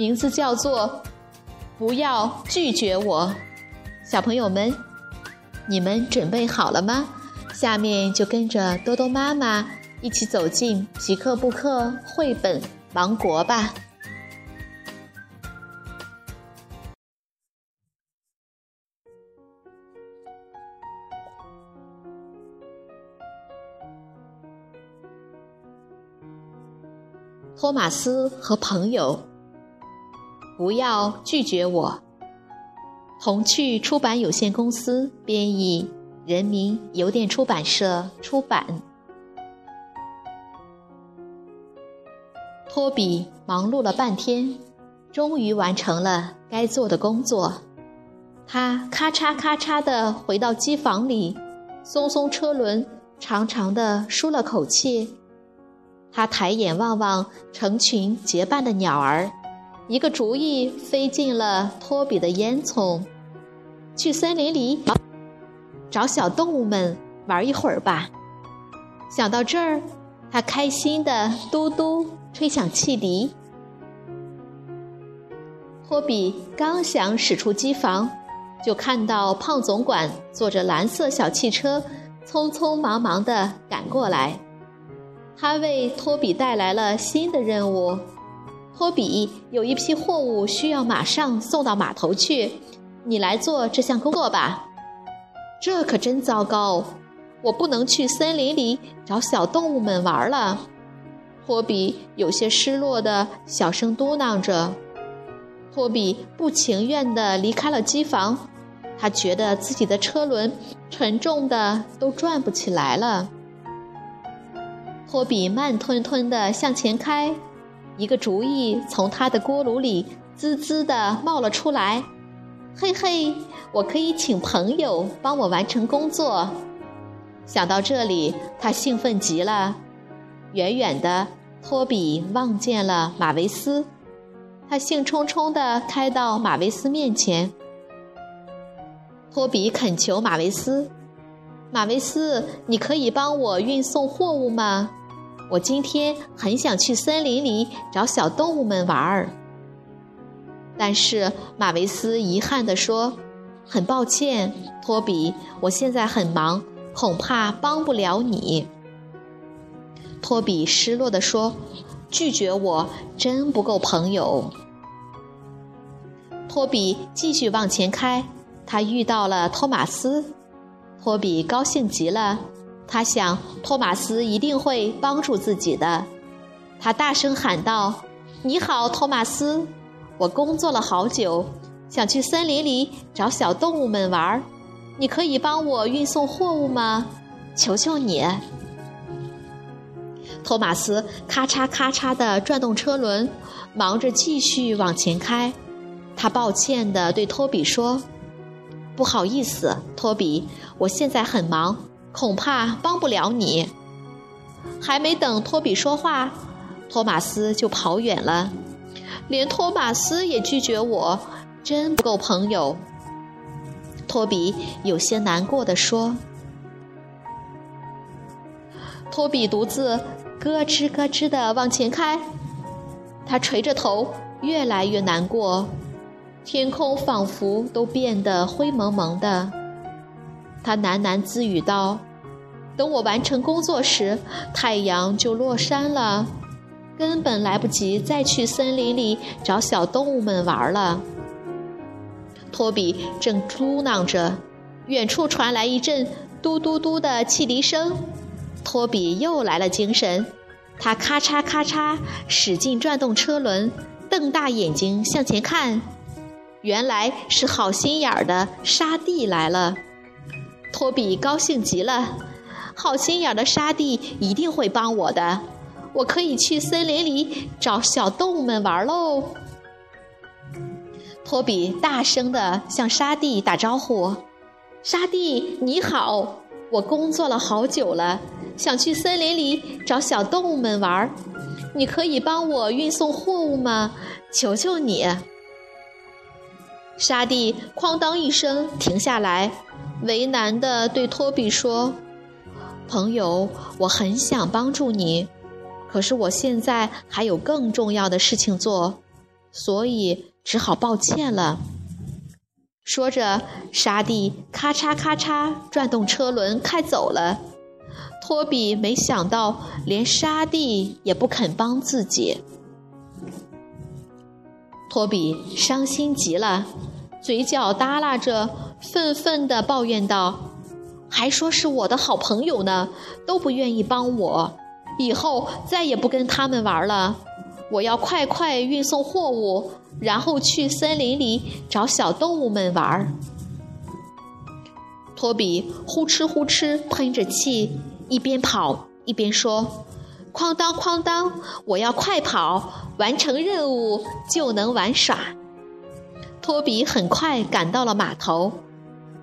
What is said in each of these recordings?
名字叫做“不要拒绝我”，小朋友们，你们准备好了吗？下面就跟着多多妈妈一起走进皮克布克绘本王国吧。托马斯和朋友。不要拒绝我。童趣出版有限公司编译，人民邮电出版社出版。托比忙碌了半天，终于完成了该做的工作。他咔嚓咔嚓地回到机房里，松松车轮，长长的舒了口气。他抬眼望望成群结伴的鸟儿。一个主意飞进了托比的烟囱，去森林里找小动物们玩一会儿吧。想到这儿，他开心的嘟嘟吹响汽笛。托比刚想驶出机房，就看到胖总管坐着蓝色小汽车，匆匆忙忙的赶过来。他为托比带来了新的任务。托比有一批货物需要马上送到码头去，你来做这项工作吧。这可真糟糕，我不能去森林里找小动物们玩了。托比有些失落的小声嘟囔着。托比不情愿地离开了机房，他觉得自己的车轮沉重的都转不起来了。托比慢吞吞地向前开。一个主意从他的锅炉里滋滋地冒了出来，嘿嘿，我可以请朋友帮我完成工作。想到这里，他兴奋极了。远远的，托比望见了马维斯，他兴冲冲地开到马维斯面前。托比恳求马维斯：“马维斯，你可以帮我运送货物吗？”我今天很想去森林里找小动物们玩儿，但是马维斯遗憾地说：“很抱歉，托比，我现在很忙，恐怕帮不了你。”托比失落地说：“拒绝我真不够朋友。”托比继续往前开，他遇到了托马斯，托比高兴极了。他想，托马斯一定会帮助自己的。他大声喊道：“你好，托马斯！我工作了好久，想去森林里找小动物们玩儿。你可以帮我运送货物吗？求求你！”托马斯咔嚓咔嚓地转动车轮，忙着继续往前开。他抱歉地对托比说：“不好意思，托比，我现在很忙。”恐怕帮不了你。还没等托比说话，托马斯就跑远了。连托马斯也拒绝我，真不够朋友。托比有些难过的说：“托比独自咯吱咯吱的往前开，他垂着头，越来越难过。天空仿佛都变得灰蒙蒙的。”他喃喃自语道：“等我完成工作时，太阳就落山了，根本来不及再去森林里找小动物们玩了。”托比正嘟囔着，远处传来一阵嘟嘟嘟的汽笛声。托比又来了精神，他咔嚓咔嚓使劲转动车轮，瞪大眼睛向前看，原来是好心眼儿的沙地来了。托比高兴极了，好心眼的沙地一定会帮我的，我可以去森林里找小动物们玩喽。托比大声地向沙地打招呼：“沙地，你好！我工作了好久了，想去森林里找小动物们玩，你可以帮我运送货物吗？求求你！”沙地哐当一声停下来，为难地对托比说：“朋友，我很想帮助你，可是我现在还有更重要的事情做，所以。”只好抱歉了。说着，沙地咔嚓咔嚓转动车轮开走了。托比没想到，连沙地也不肯帮自己。托比伤心极了，嘴角耷拉着，愤愤地抱怨道：“还说是我的好朋友呢，都不愿意帮我，以后再也不跟他们玩了。我要快快运送货物。”然后去森林里找小动物们玩。托比呼哧呼哧喷着气，一边跑一边说：“哐当哐当，我要快跑，完成任务就能玩耍。”托比很快赶到了码头，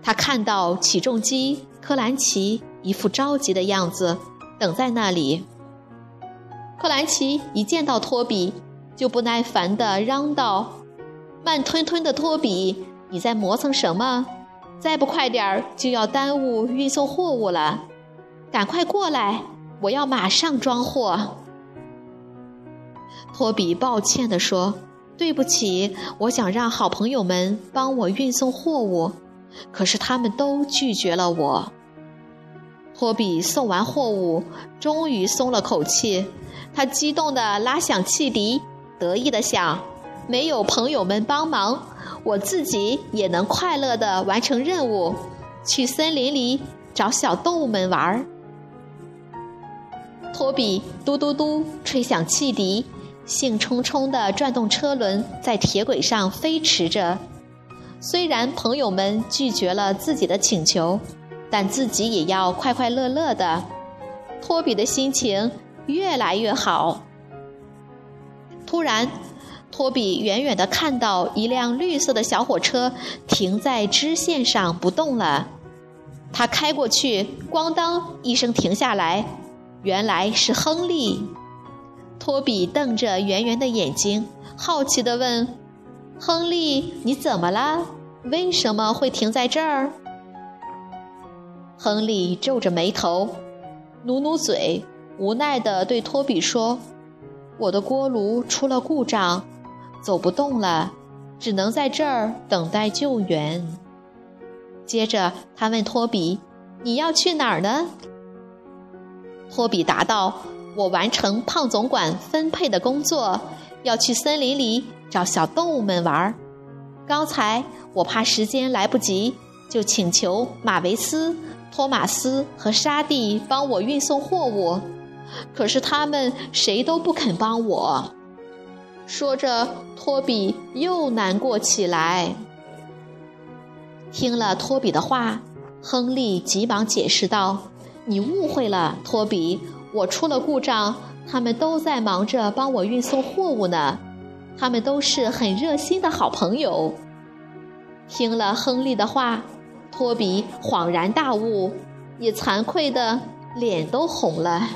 他看到起重机科兰奇一副着急的样子，等在那里。科兰奇一见到托比。就不耐烦地嚷道：“慢吞吞的托比，你在磨蹭什么？再不快点儿，就要耽误运送货物了！赶快过来，我要马上装货。”托比抱歉地说：“对不起，我想让好朋友们帮我运送货物，可是他们都拒绝了我。”托比送完货物，终于松了口气，他激动地拉响汽笛。得意的想，没有朋友们帮忙，我自己也能快乐的完成任务，去森林里找小动物们玩儿。托比嘟嘟嘟吹响汽笛，兴冲冲地转动车轮，在铁轨上飞驰着。虽然朋友们拒绝了自己的请求，但自己也要快快乐乐的。托比的心情越来越好。突然，托比远远地看到一辆绿色的小火车停在支线上不动了。他开过去，咣当一声停下来，原来是亨利。托比瞪着圆圆的眼睛，好奇地问：“亨利，你怎么了？为什么会停在这儿？”亨利皱着眉头，努努嘴，无奈地对托比说。我的锅炉出了故障，走不动了，只能在这儿等待救援。接着，他问托比：“你要去哪儿呢？”托比答道：“我完成胖总管分配的工作，要去森林里找小动物们玩儿。刚才我怕时间来不及，就请求马维斯、托马斯和沙蒂帮我运送货物。”可是他们谁都不肯帮我。说着，托比又难过起来。听了托比的话，亨利急忙解释道：“你误会了，托比，我出了故障，他们都在忙着帮我运送货物呢。他们都是很热心的好朋友。”听了亨利的话，托比恍然大悟，也惭愧的脸都红了。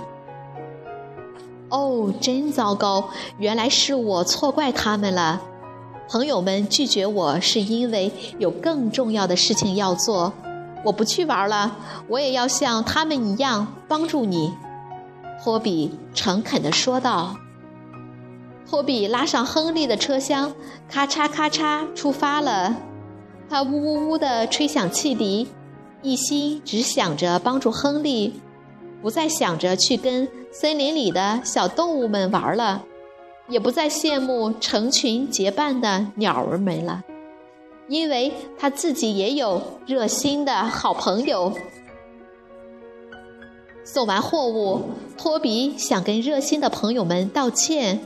哦，真糟糕！原来是我错怪他们了。朋友们拒绝我是因为有更重要的事情要做。我不去玩了，我也要像他们一样帮助你。”托比诚恳地说道。托比拉上亨利的车厢，咔嚓咔嚓出发了。他呜呜呜地吹响汽笛，一心只想着帮助亨利。不再想着去跟森林里的小动物们玩了，也不再羡慕成群结伴的鸟儿们了，因为他自己也有热心的好朋友。送完货物，托比想跟热心的朋友们道歉。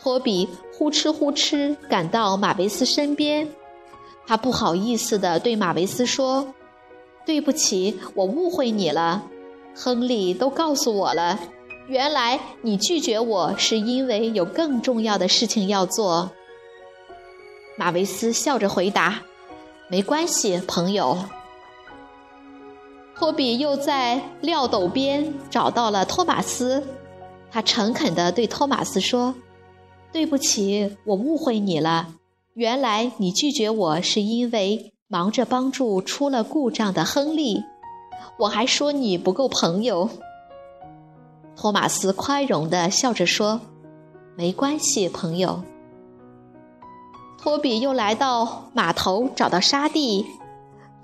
托比呼哧呼哧赶到马维斯身边，他不好意思地对马维斯说：“对不起，我误会你了。”亨利都告诉我了，原来你拒绝我是因为有更重要的事情要做。马维斯笑着回答：“没关系，朋友。”托比又在撂斗边找到了托马斯，他诚恳地对托马斯说：“对不起，我误会你了。原来你拒绝我是因为忙着帮助出了故障的亨利。我还说你不够朋友。”托马斯宽容地笑着说：“没关系，朋友。”托比又来到码头，找到沙地。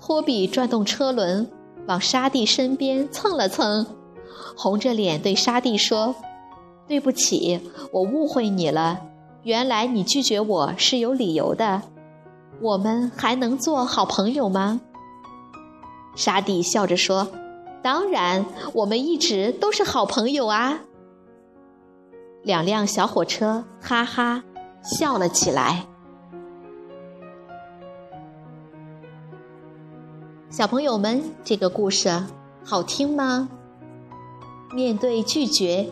托比转动车轮，往沙地身边蹭了蹭，红着脸对沙地说：“对不起，我误会你了。原来你拒绝我是有理由的。我们还能做好朋友吗？”沙地笑着说：“当然，我们一直都是好朋友啊。”两辆小火车哈哈笑了起来。小朋友们，这个故事好听吗？面对拒绝，